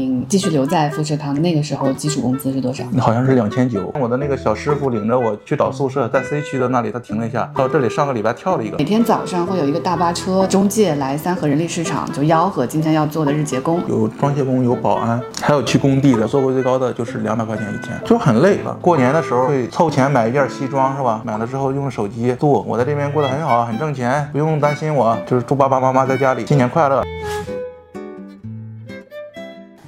您继续留在富士康，那个时候基础工资是多少？好像是两千九。我的那个小师傅领着我去找宿舍，在 C 区的那里，他停了一下，到这里上个礼拜跳了一个每。天早上会有一个大巴车中介来三河人力市场，就吆喝今天要做的日结工。有装卸工，有保安，还有去工地的，做过最高的就是两百块钱一天，就很累了。过年的时候会凑钱买一件西装，是吧？买了之后用手机做。我在这边过得很好，很挣钱，不用担心我。就是祝爸爸妈妈在家里新年快乐。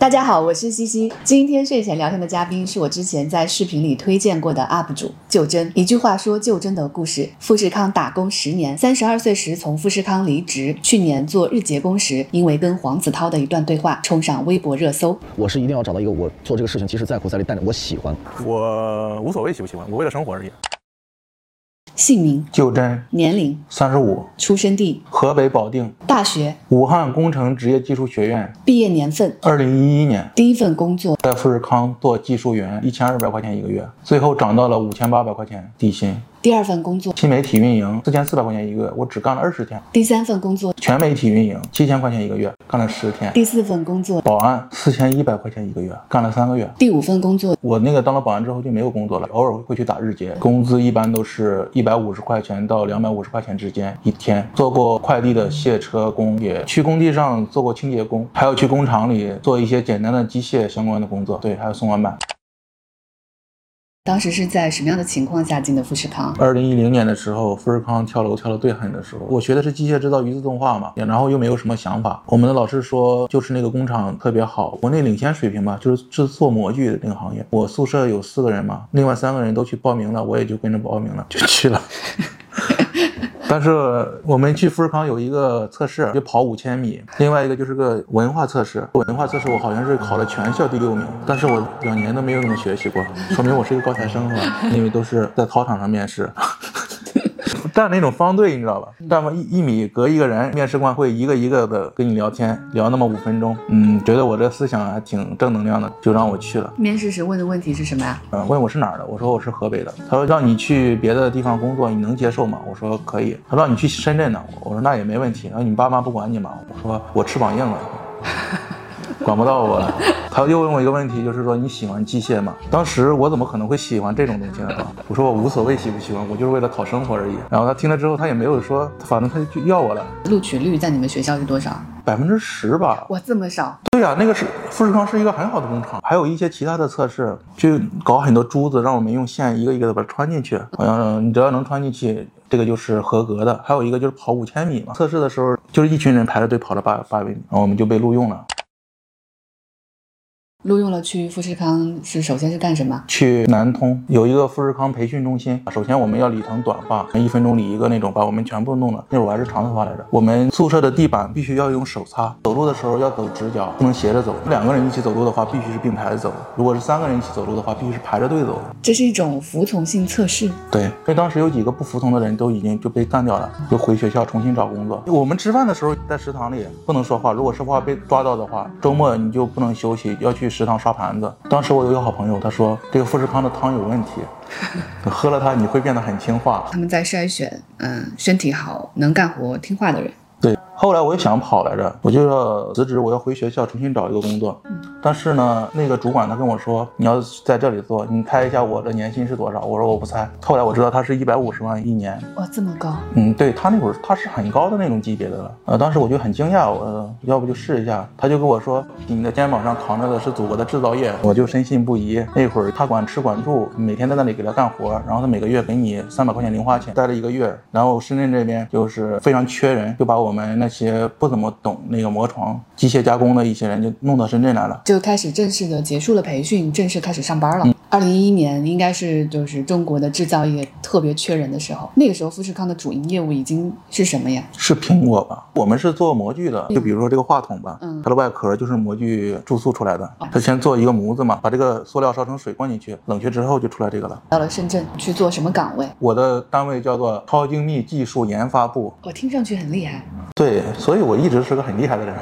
大家好，我是西西。今天睡前聊天的嘉宾是我之前在视频里推荐过的 UP 主就真。一句话说就真的故事：富士康打工十年，三十二岁时从富士康离职，去年做日结工时，因为跟黄子韬的一段对话冲上微博热搜。我是一定要找到一个我做这个事情，即使再苦再累，但是我喜欢。我无所谓喜不喜欢，我为了生活而已。姓名、就真，年龄、三十五，出生地、河北保定，大学、武汉工程职业技术学院，毕业年份、二零一一年第一份工作、在富士康做技术员，一千二百块钱一个月，最后涨到了五千八百块钱底薪。第二份工作、新媒体运营四千四百块钱一个月，我只干了二十天。第三份工作、全媒体运营七千块钱一个月，干了十天。第四份工作、保安四千一百块钱一个月，干了三个月。第五份工作、我那个当了保安之后就没有工作了，偶尔会去打日结，工资一般都是一百五十块钱到两百五十块钱之间一天。做过快递的卸车工，也去工地上做过清洁工，还有去工厂里做一些简单的机械相关的工作。对，还有送外卖。当时是在什么样的情况下进的富士康？二零一零年的时候，富士康跳楼跳的最狠的时候，我学的是机械制造与自动化嘛，然后又没有什么想法。我们的老师说，就是那个工厂特别好，国内领先水平吧，就是制作模具的那个行业。我宿舍有四个人嘛，另外三个人都去报名了，我也就跟着报名了，就去了。但是我们去富士康有一个测试，就跑五千米，另外一个就是个文化测试。文化测试我好像是考了全校第六名，但是我两年都没有怎么学习过，说明我是一个高材生是吧？因为都是在操场上面试。站那种方队，你知道吧？站完一一米隔一个人，面试官会一个一个的跟你聊天，聊那么五分钟。嗯，觉得我这思想还挺正能量的，就让我去了。面试时问的问题是什么呀？嗯，问我是哪儿的，我说我是河北的。他说让你去别的地方工作，你能接受吗？我说可以。他说让你去深圳呢，我说那也没问题。然后你爸妈不管你吗？我说我翅膀硬了。管不到我了。他又问我一个问题，就是说你喜欢机械吗？当时我怎么可能会喜欢这种东西呢？我说我无所谓喜不喜欢，我就是为了讨生活而已。然后他听了之后，他也没有说，反正他就要我了。录取率在你们学校是多少？百分之十吧。哇，这么少！对呀、那个是富士康是一个很好的工厂，还有一些其他的测试，就搞很多珠子，让我们用线一个一个的把它穿进去。好像你只要能穿进去，这个就是合格的。还有一个就是跑五千米嘛，测试的时候就是一群人排着队跑了八八百米，然后我们就被录用了。录用了去富士康是首先是干什么？去南通有一个富士康培训中心。首先我们要理成短发，一分钟理一个那种，把我们全部弄了。那会儿我还是长头发来着。我们宿舍的地板必须要用手擦，走路的时候要走直角，不能斜着走。两个人一起走路的话，必须是并排着走；如果是三个人一起走路的话，必须是排着队走。这是一种服从性测试。对，因为当时有几个不服从的人都已经就被干掉了，就回学校重新找工作。我们吃饭的时候在食堂里不能说话，如果说话被抓到的话，周末你就不能休息，要去食堂刷盘子。当时我有一个好朋友，他说这个富士康的汤有问题，喝了它你会变得很听话。他们在筛选，嗯，身体好、能干活、听话的人。对，后来我也想跑来着，我就要辞职，我要回学校重新找一个工作。但是呢，那个主管他跟我说，你要在这里做，你猜一下我的年薪是多少？我说我不猜。后来我知道他是一百五十万一年。哇，这么高！嗯，对他那会儿他是很高的那种级别的了。呃，当时我就很惊讶，我要不就试一下。他就跟我说，你的肩膀上扛着的是祖国的制造业，我就深信不疑。那会儿他管吃管住，每天在那里给他干活，然后他每个月给你三百块钱零花钱，待了一个月。然后深圳这边就是非常缺人，就把我们那些不怎么懂那个磨床、机械加工的一些人就弄到深圳来了。就开始正式的结束了培训，正式开始上班了。二零一一年应该是就是中国的制造业特别缺人的时候，那个时候富士康的主营业务已经是什么呀？是苹果吧？我们是做模具的，就比如说这个话筒吧，嗯它的外壳就是模具注塑出来的。它先做一个模子嘛，把这个塑料烧成水灌进去，冷却之后就出来这个了。到了深圳去做什么岗位？我的单位叫做超精密技术研发部，我听上去很厉害。对，所以我一直是个很厉害的人。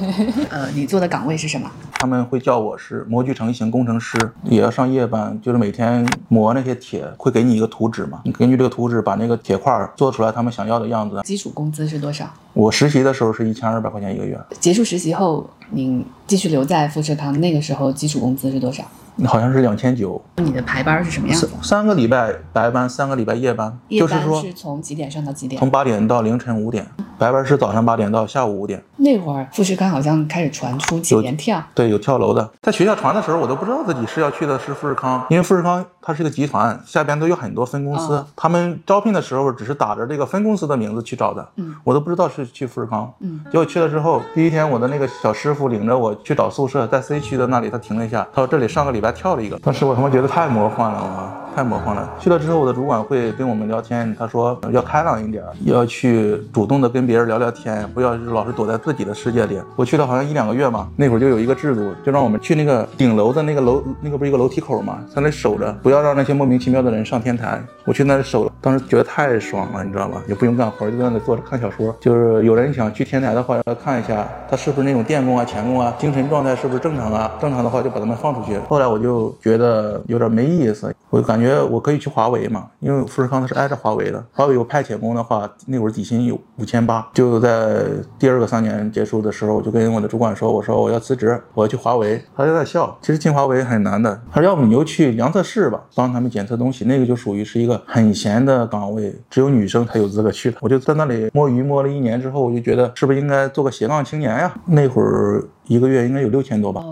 呃，你做的岗位是什么？他们会叫我是模具成型工程师，也要上夜班，就是每天磨那些铁，会给你一个图纸嘛，你根据这个图纸把那个铁块儿做出来他们想要的样子。基础工资是多少？我实习的时候是一千二百块钱一个月，结束实习后，您继续留在富士康，那个时候基础工资是多少？好像是两千九，你的排班是什么样子？三个礼拜白班，三个礼拜夜班，夜班就是说是从几点上到几点？从八点到凌晨五点，白班是早上八点到下午五点。那会儿富士康好像开始传出几连跳，对，有跳楼的。在学校传的时候，我都不知道自己是要去的是富士康，因为富士康它是一个集团，下边都有很多分公司。哦他们招聘的时候只是打着这个分公司的名字去找的，嗯我都不知道是去富士康。嗯，结果去了之后，第一天我的那个小师傅领着我去找宿舍，在 C 区的那里，他停了一下，他说这里上个礼拜跳了一个，当时我他妈觉得太魔幻了，我太魔幻了。去了之后，我的主管会跟我们聊天，他说要开朗一点，要去主动的跟别人聊聊天，不要老是躲在自己的世界里。我去了好像一两个月嘛，那会儿就有一个制度，就让我们去那个顶楼的那个楼，那个不是一个楼梯口嘛，在那守着，不要让那些莫名其妙的人上天台。我去那里守，当时觉得太爽了，你知道吧？也不用干活，就在那里坐着看小说。就是有人想去天台的话，要看一下他是不是那种电工啊、钳工啊，精神状态是不是正常啊？正常的话就把他们放出去。后来我就觉得有点没意思，我就感觉我可以去华为嘛，因为富士康它是挨着华为的。华为有派遣工的话，那会儿底薪有五千八。就在第二个三年结束的时候，我就跟我的主管说，我说我要辞职，我要去华为。他就在笑。其实进华为很难的，他说要不你就去量测室吧，帮他们检测东西，那个就属于是一个很闲的岗位，只有女生才有资格去的。我就在那里摸鱼摸了一年之后，我就觉得是不是应该做个斜杠青年呀？那会儿一个月应该有六千多吧。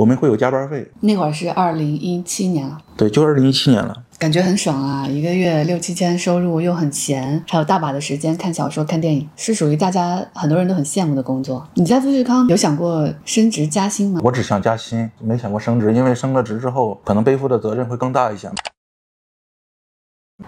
我们会有加班费，那会儿是二零一七年了。对，就二零一七年了。感觉很爽啊！一个月六七千收入又很闲，还有大把的时间看小说、看电影，是属于大家很多人都很羡慕的工作。你在富士康有想过升职加薪吗？我只想加薪，没想过升职，因为升了职之后，可能背负的责任会更大一些。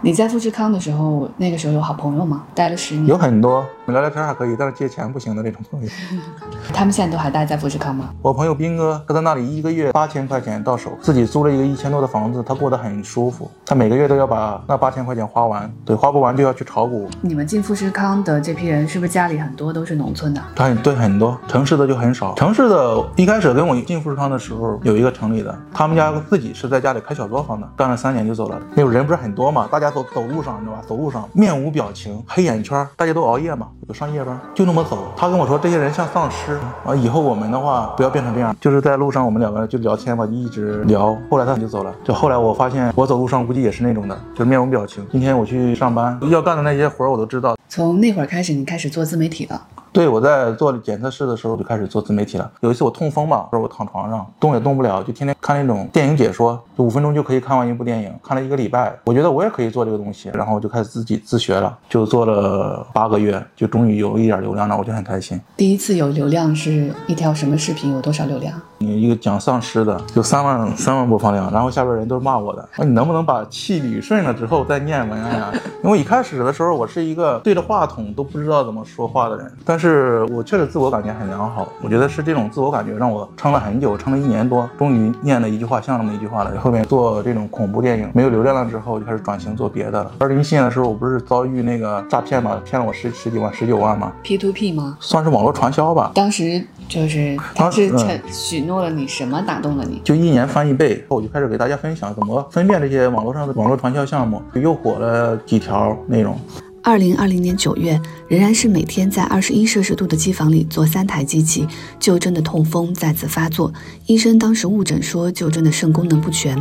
你在富士康的时候，那个时候有好朋友吗？待了十年，有很多聊聊天还可以，但是借钱不行的那种朋友。他们现在都还待在富士康吗？我朋友斌哥，他在那里一个月八千块钱到手，自己租了一个一千多的房子，他过得很舒服。他每个月都要把那八千块钱花完，对，花不完就要去炒股。你们进富士康的这批人，是不是家里很多都是农村的？他很对很多，城市的就很少。城市的一开始跟我进富士康的时候，有一个城里的，他们家自己是在家里开小作坊的，干了三年就走了。那会人不是很多嘛，大家走走路上，你知道吧？走路上面无表情，黑眼圈，大家都熬夜嘛，有上夜班，就那么走。他跟我说，这些人像丧尸啊，以后我们的话不要变成这样。就是在路上我们两个人就聊天嘛，就一直聊。后来他就走了。就后来我发现，我走路上估计也是那种的，就是面无表情。今天我去上班要干的那些活儿我都知道，从那会儿开始，你开始做自媒体了。对，我在做检测室的时候就开始做自媒体了。有一次我痛风嘛，我躺床上动也动不了，就天天看那种电影解说，就五分钟就可以看完一部电影，看了一个礼拜。我觉得我也可以做这个东西，然后我就开始自己自学了，就做了八个月，就终于有一点流量了，我就很开心。第一次有流量是一条什么视频？有多少流量？你一个讲丧尸的有三万三万播放量，然后下边人都是骂我的，那你能不能把气捋顺了之后再念文案呀？因为一开始的时候我是一个对着话筒都不知道怎么说话的人，但是我确实自我感觉很良好，我觉得是这种自我感觉让我撑了很久，撑了一年多，终于念了一句话像那么一句话了。后面做这种恐怖电影没有流量了之后，就开始转型做别的了。二零一七年的时候，我不是遭遇那个诈骗嘛，骗了我十十几万、十九万嘛，P to P 吗？算是网络传销吧。当时就是他当时是承许诺了你什么打动了你？就一年翻一倍，我就开始给大家分享怎么分辨这些网络上的网络传销项目，又火了几条内容。二零二零年九月，仍然是每天在二十一摄氏度的机房里做三台机器，旧真的痛风再次发作。医生当时误诊说旧真的肾功能不全。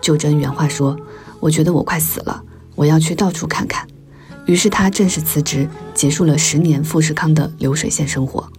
就真原话说：“我觉得我快死了，我要去到处看看。”于是他正式辞职，结束了十年富士康的流水线生活。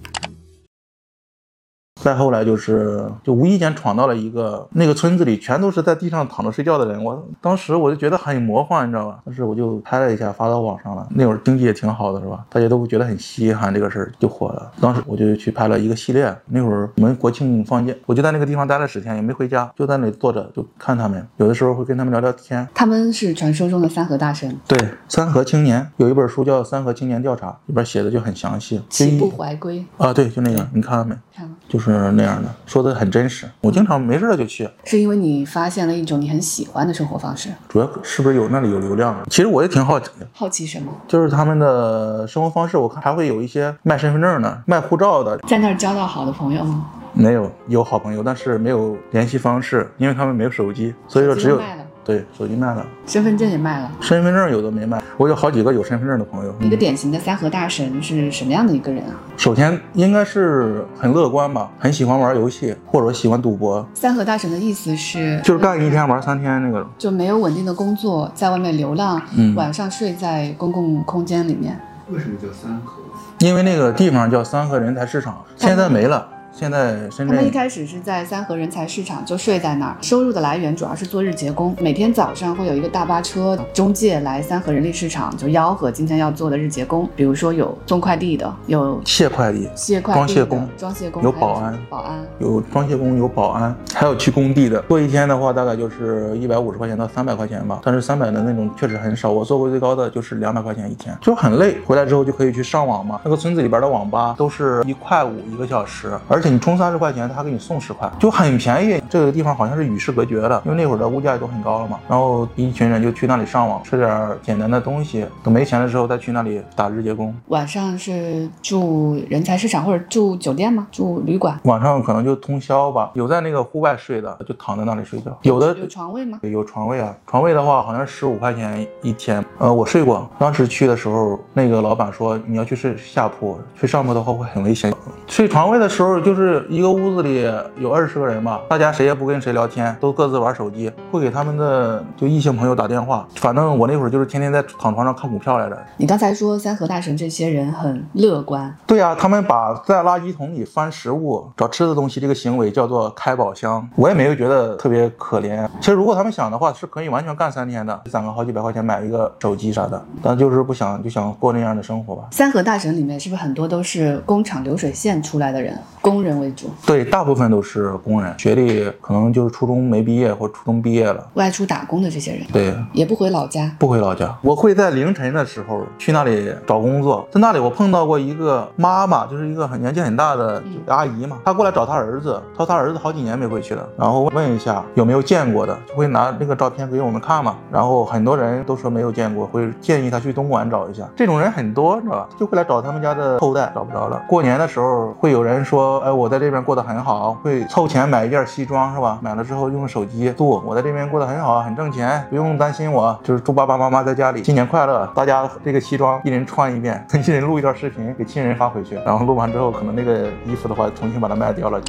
再后来就是，就无意间闯到了一个那个村子里，全都是在地上躺着睡觉的人。我当时我就觉得很魔幻，你知道吧？但是我就拍了一下，发到网上了。那会儿经济也挺好的，是吧？大家都觉得很稀罕这个事儿，就火了。当时我就去拍了一个系列。那会儿我们国庆放假，我就在那个地方待了十天，也没回家，就在那里坐着就看他们。有的时候会跟他们聊聊天。他们是传说中的三和大神，对，三和青年有一本书叫《三和青年调查》，里边写的就很详细。起步怀归，啊，对，就那个，你看了没？看了。就是那样的，说的很真实。我经常没事了就去，是因为你发现了一种你很喜欢的生活方式，主要是不是有那里有流量？其实我也挺好奇的，好奇什么？就是他们的生活方式，我看还会有一些卖身份证的、卖护照的，在那儿交到好的朋友吗？没有有好朋友，但是没有联系方式，因为他们没有手机，所以说只有卖了对手机卖了，身份证也卖了，身份证有的没卖。我有好几个有身份证的朋友。一个典型的三和大神是什么样的一个人啊？首先应该是很乐观吧，很喜欢玩游戏，或者喜欢赌博。三和大神的意思是，就是干一天玩三天那个，就没有稳定的工作，在外面流浪，嗯晚上睡在公共空间里面。为什么叫三和？因为那个地方叫三和人才市场，现在没了。现在深圳他们一开始是在三和人才市场就睡在那儿，收入的来源主要是做日结工。每天早上会有一个大巴车中介来三和人力市场，就吆喝今天要做的日结工，比如说有送快递的，有卸快递，卸快递的、装卸工装卸工，有保安保安。有装卸工，有保安，还有去工地的。做一天的话，大概就是一百五十块钱到三百块钱吧。但是三百的那种确实很少，我做过最高的就是两百块钱一天，就很累。回来之后就可以去上网嘛。那个村子里边的网吧都是一块五一个小时，而且你充三十块钱，他还给你送十块，就很便宜。这个地方好像是与世隔绝的，因为那会儿的物价也都很高了嘛。然后一群人就去那里上网，吃点简单的东西，等没钱的时候再去那里打日结工。晚上是住人才市场或者住酒店吗？住旅馆？晚上可能就通宵吧，有在那个户外睡的，就躺在那里睡觉。有的有床位吗？有床位啊，床位的话好像十五块钱一天。呃，我睡过，当时去的时候，那个老板说你要去睡下铺，睡上铺的话会很危险。睡床位的时候，就是一个屋子里有二十个人吧，大家谁也不跟谁聊天，都各自玩手机，会给他们的就异性朋友打电话。反正我那会儿就是天天在躺床上看股票来着。你刚才说三和大神这些人很乐观，对呀、他们把在垃圾桶里翻食物、找吃的东西这个行为叫做开宝箱，我也没有觉得特别可怜。其实如果他们想的话，是可以完全干三天的，攒个好几百块钱买一个手机啥的，但就是不想，就想过那样的生活吧。三河大神里面是不是很多都是工厂流水线出来的人，工人为主，对，大部分都是工人，学历可能就是初中没毕业或初中毕业了。外出打工的这些人对，也不回老家。不回老家，我会在凌晨的时候去那里找工作。在那里，我碰到过一个妈妈，就是一个很年纪很大的嗯阿姨嘛，她过来找她儿子，她说她儿子好几年没回去了，然后问一下有没有见过的，就会拿那个照片给我们看嘛。然后很多人都说没有见过，我会建议他去东莞找一下。这种人很多，你知道吧？就会来找他们家的后代，找不着了。过年的时候会有人说，哎，我在这边过得很好，会凑钱买一件西装是吧？买了之后用手机录，我在这边过得很好，很挣钱，不用担心我。就是祝爸爸妈妈在家里新年快乐，大家这个西装一人穿一遍，一人录一段视频给亲人发回去，然后录完之后，可能那个衣服的话重新把它卖掉了。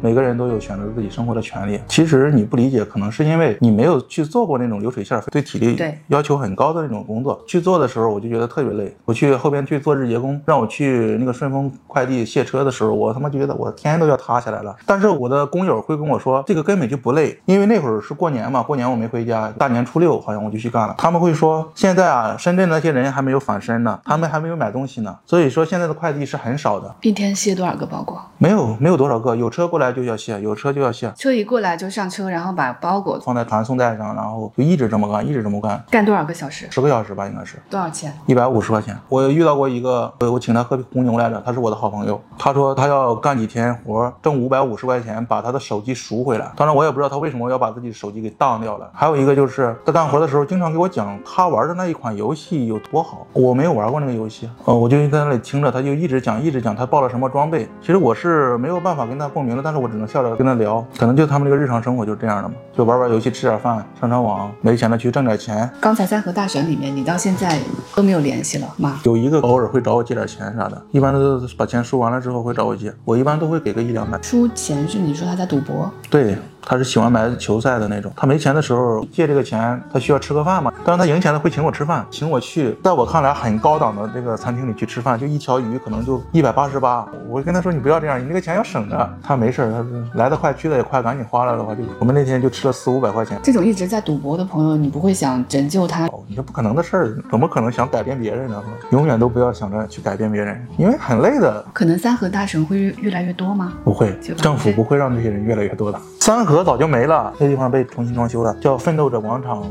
每个人都有选择自己生活的权利。其实你不理解，可能是因为你没有去做过那种流水线、对体力对要求很高的那种工作。去做的时候，我就觉得特别累。我去后边去做日结工，让我去那个顺丰快递卸车的时候，我他妈觉得我天都要塌下来了。但是我的工友会跟我说，这个根本就不累，因为那会儿是过年嘛，过年我没回家，大年初六好像我就去干了。他们会说，现在啊，深圳那些人还没有返身呢，他们还没有买东西呢，所以说现在的快递是很少的，一天卸多少个包裹？没有没有多少个，有车过来就要卸，有车就要卸。车一过来就上车，然后把包裹放在传送带上，然后就一直这么干，一直这么干，干多少个小时？十个小时吧，应该是多少钱？一百五十块钱。我遇到过一个，我我请他喝红牛来着，他是我的好朋友。他说他要干几天活，挣五百五十块钱，把他的手机赎回来。当然我也不知道他为什么要把自己的手机给当掉了。还有一个就是他干活的时候，经常给我讲他玩的那一款游戏有多好。我没有玩过那个游戏，呃，我就在那里听着，他就一直讲，一直讲他报了什么装备。其实我是没有办法跟他共鸣的，但是我只能笑着跟他聊。可能就他们这个日常生活就是这样的嘛，就玩玩游戏，吃点饭，上上网，没钱了去挣点钱。刚才在和大神里面，你到现在都没有联系了吗？有一个偶尔会找我借点钱啥的，一般都是把钱输完了之后会找我借，我一般都会给个一两百。输钱是你说他在赌博，对，他是喜欢买球赛的那种，他没钱的时候借这个钱，他需要吃个饭嘛，但是他赢钱了会请我吃饭，请我去在我看来很高档的这个餐厅里去吃饭，就一条鱼可能就一百八十八，我跟他说你不要这样，你那个钱要省着。他没事儿，他是来得快去得也快，赶紧花了的话就我们那天就吃了四五百块钱。这种一直在赌博的朋友，你不会想拯救他？哦，你这不可能的事儿，怎么可能想改变别人呢？永远都不要想着去改变别人，因为很累的。可能三和大神会越越来越多吗？不会政府不会让这些人越来越多的。三河早就没了，这地方被重新装修了，叫奋斗者广场。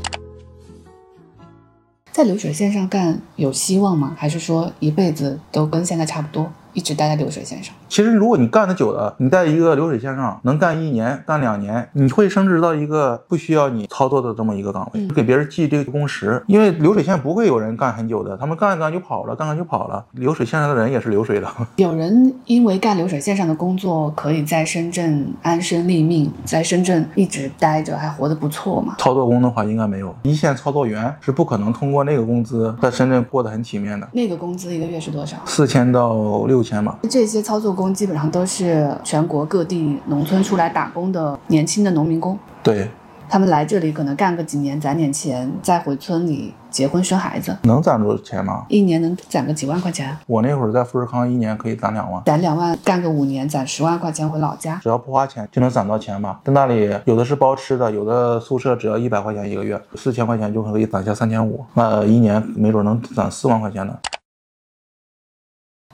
在流水线上干有希望吗？还是说一辈子都跟现在差不多，一直待在流水线上？其实如果你干得久了，你在一个流水线上能干一年、干两年，你会升职到一个不需要你操作的这么一个岗位，给别人记这个工时。因为流水线不会有人干很久的，他们干一干就跑了，干干就跑了。流水线上的人也是流水的。有人因为干流水线上的工作，可以在深圳安身立命，在深圳一直待着，还活得不错嘛？操作工的话应该没有，一线操作员是不可能通过那个工资在深圳过得很体面的。那个工资一个月是多少？四千到六这些操作工基本上都是全国各地农村出来打工的年轻的农民工。对，他们来这里可能干个几年，攒点钱，再回村里结婚生孩子，能攒着钱吗？一年能攒个几万块钱。我那会儿在富士康，一年可以攒两万，攒两万，干个五年，攒十万块钱回老家。只要不花钱就能攒到钱吧。在那里有的是包吃的，有的宿舍只要一百块钱一个月，四千块钱就可以攒下三千五，那一年没准能攒四万块钱呢。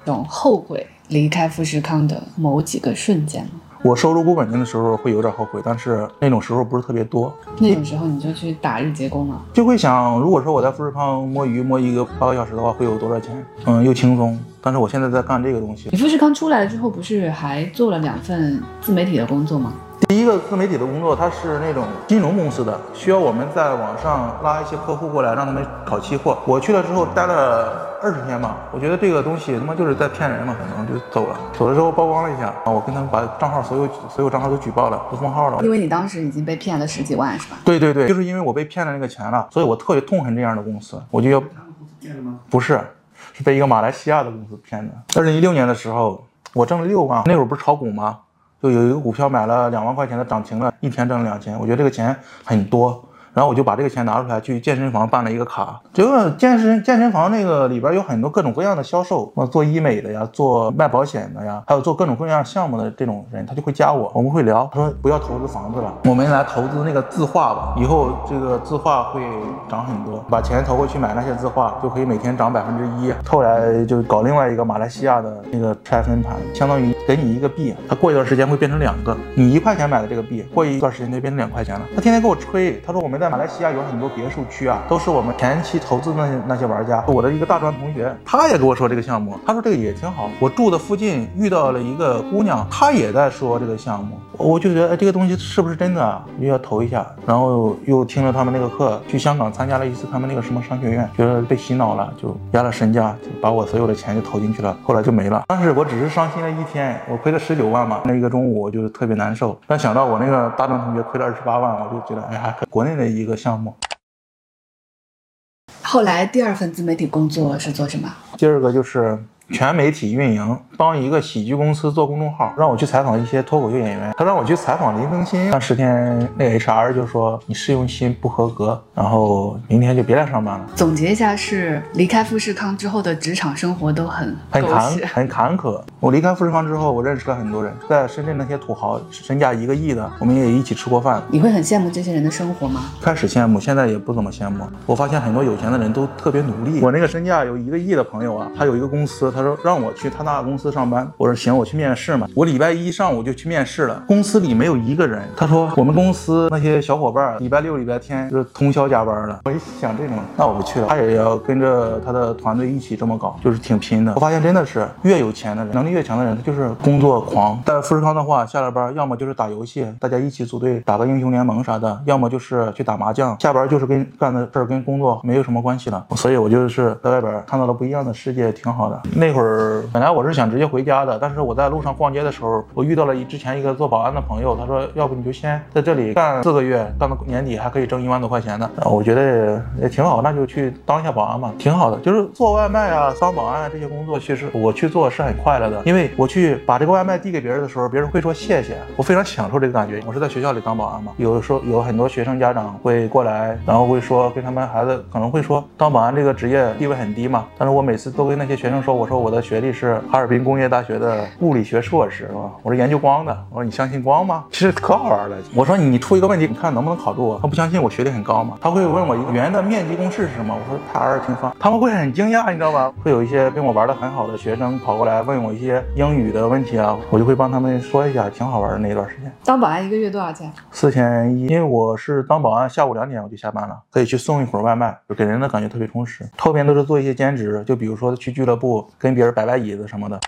有后悔离开富士康的某几个瞬间吗？我收入不稳定的时候会有点后悔，但是那种时候不是特别多，那种时候你就去打日结工了。就会想，如果说我在富士康摸鱼摸一个八个小时的话，会有多少钱？嗯，又轻松。但是我现在在干这个东西你。富士康出来了之后，不是还做了两份自媒体的工作吗？第一个自媒体的工作，它是那种金融公司的，需要我们在网上拉一些客户过来，让他们炒期货。我去了之后待了二十天吧，我觉得这个东西他妈就是在骗人嘛，可能就走了。走的时候曝光了一下，啊，我跟他们把账号所有所有账号都举报了，都封号了。因为你当时已经被骗了十几万，是吧？对对对，就是因为我被骗了那个钱了，所以我特别痛恨这样的公司，我就要骗的吗不是，是被一个马来西亚的公司骗的。二零一六年的时候，我挣了六万，那会儿不是炒股吗？就有一个股票买了两万块钱的涨停了，一天挣了两千，我觉得这个钱很多。然后我就把这个钱拿出来去健身房办了一个卡，结果健身健身房那个里边有很多各种各样的销售，做医美的呀，做卖保险的呀，还有做各种各样项目的这种人，他就会加我，我们会聊，他说不要投资房子了，我们来投资那个字画吧，以后这个字画会涨很多，把钱投过去买那些字画，就可以每天涨百分之一。后来就搞另外一个马来西亚的那个拆分盘，相当于给你一个币，它过一段时间会变成两个，你一块钱买的这个币，过一段时间就变成两块钱了。他天天给我吹，他说我们在马来西亚有很多别墅区啊，都是我们前期投资的那些那些玩家。我的一个大专同学，他也跟我说这个项目，他说这个也挺好。我住的附近遇到了一个姑娘，她也在说这个项目，我就觉得哎，这个东西是不是真的啊？又要投一下，然后又听了他们那个课，去香港参加了一次他们那个什么商学院，觉得被洗脑了，就压了身价，就把我所有的钱就投进去了，后来就没了。当时我只是伤心了一天，我亏了十九万嘛，那一个中午我就特别难受。但想到我那个大专同学亏了二十八万，我就觉得哎还可国内的一个项目。后来第二份自媒体工作是做什么？第二个就是全媒体运营，帮一个喜剧公司做公众号，让我去采访一些脱口秀演员。他让我去采访林更新，那十天那个 HR 就说你试用期不合格，然后明天就别来上班了。总结一下是离开富士康之后的职场生活都很很坎。很坎坷。我离开富士康之后，我认识了很多人，在深圳那些土豪身价一个亿的，我们也一起吃过饭。你会很羡慕这些人的生活吗？开始羡慕，现在也不怎么羡慕。我发现很多有钱的人都特别努力。我那个身价有一个亿的朋友啊，他有一个公司，他说让我去他那公司上班。我说行，我去面试嘛。我礼拜一上午就去面试了，公司里没有一个人。他说我们公司那些小伙伴礼拜六、礼拜天就是通宵加班了。我一想这种，那我不去了。他也要跟着他的团队一起这么搞，就是挺拼的。我发现真的是越有钱的人，能力越强的人，他就是工作狂。在富士康的话，下了班要么就是打游戏，大家一起组队打个英雄联盟啥的，要么就是去打麻将。下班就是跟干的事跟工作没有什么关系了。所以我就是在外边看到了不一样的世界，挺好的。那一会儿本来我是想直接回家的，但是我在路上逛街的时候，我遇到了一之前一个做保安的朋友，他说要不你就先在这里干四个月，干到年底还可以挣一万多块钱呢。我觉得也挺好，那就去当一下保安吧，挺好的。就是做外卖啊、当保安啊这些工作，其实我去做是很快乐的，因为我去把这个外卖递给别人的时候，别人会说谢谢，我非常享受这个感觉。我是在学校里当保安嘛，有的时候有很多学生家长会过来，然后会说跟他们孩子可能会说当保安这个职业地位很低嘛，但是我每次都跟那些学生说，我说我的学历是哈尔滨工业大学的物理学硕士，是吧？我是研究光的，我说你相信光吗？其实可好玩了。我说你出一个问题，你看能不能考住我？他不相信我学历很高嘛，他会问我一个圆的面积公式是什么？我说派 r 平方，他们会很惊讶，你知道吧？会有一些跟我玩的很好的学生跑过来问我一些英语的问题啊，我就会帮他们说一下，挺好玩的那一段时间。当保安一个月多少钱？四千一，因为我是当保安，下午两点我就下班了，可以去送一会儿外卖，就给人的感觉特别充实。后边都是做一些兼职，就比如说去俱乐部跟别人摆摆椅子什么的。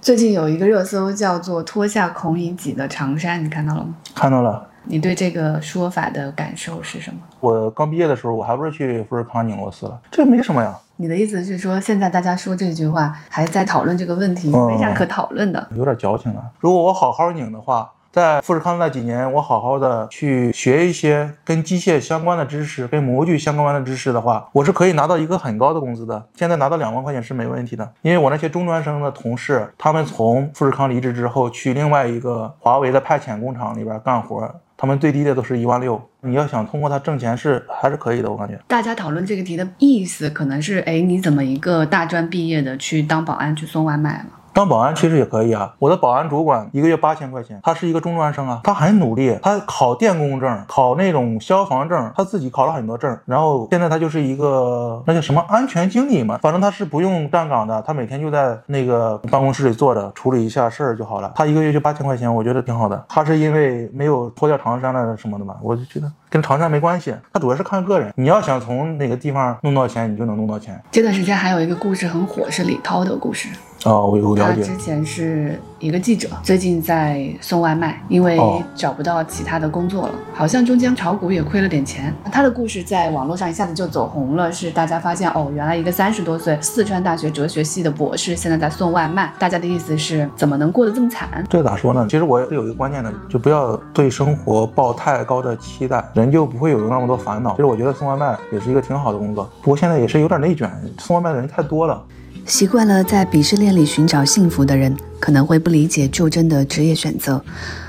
最近有一个热搜叫做“脱下孔乙己的长衫”，你看到了吗？看到了。你对这个说法的感受是什么？我刚毕业的时候，我还不是去富士康拧螺丝了，这没什么呀。你的意思是说，现在大家说这句话，还在讨论这个问题，没啥可讨论的，有点矫情了。如果我好好拧的话。在富士康那几年，我好好的去学一些跟机械相关的知识，跟模具相关的知识的话，我是可以拿到一个很高的工资的。现在拿到两万块钱是没问题的，因为我那些中专生的同事，他们从富士康离职之后，去另外一个华为的派遣工厂里边干活，他们最低的都是一万六。你要想通过它挣钱是还是可以的，我感觉。大家讨论这个题的意思，可能是，哎，你怎么一个大专毕业的去当保安去送外卖了？当保安其实也可以啊，我的保安主管一个月八千块钱，他是一个中专生啊，他很努力，他考电工证，考那种消防证，他自己考了很多证，然后现在他就是一个那叫什么安全经理嘛，反正他是不用站岗的，他每天就在那个办公室里坐着处理一下事儿就好了，他一个月就八千块钱，我觉得挺好的。他是因为没有脱掉长衫了什么的嘛，我就觉得跟长衫没关系，他主要是看个人，你要想从哪个地方弄到钱，你就能弄到钱。这段时间还有一个故事很火，是李涛的故事。哦，我有了解。他之前是一个记者，最近在送外卖，因为找不到其他的工作了，好像中间炒股也亏了点钱。他的故事在网络上一下子就走红了，是大家发现哦，原来一个三十多岁四川大学哲学系的博士，现在在送外卖。大家的意思是，怎么能过得这么惨？这咋说呢？其实我有一个观念的，就不要对生活抱太高的期待，人就不会有那么多烦恼。其实我觉得送外卖也是一个挺好的工作，不过现在也是有点内卷，送外卖的人太多了。习惯了在鄙视链里寻找幸福的人，可能会不理解就真的职业选择。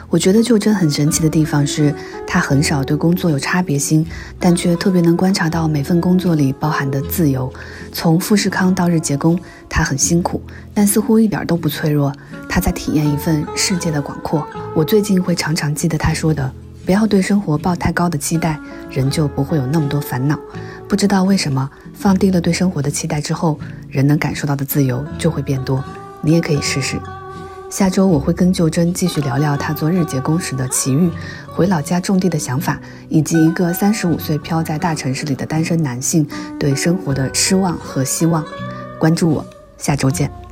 我觉得就真很神奇的地方是，他很少对工作有差别心，但却特别能观察到每份工作里包含的自由。从富士康到日结工，他很辛苦，但似乎一点都不脆弱。他在体验一份世界的广阔。我最近会常常记得他说的：“不要对生活抱太高的期待，人就不会有那么多烦恼。”不知道为什么，放低了对生活的期待之后，人能感受到的自由就会变多。你也可以试试。下周我会跟旧真继续聊聊他做日结工时的奇遇，回老家种地的想法，以及一个三十五岁飘在大城市里的单身男性对生活的失望和希望。关注我，下周见。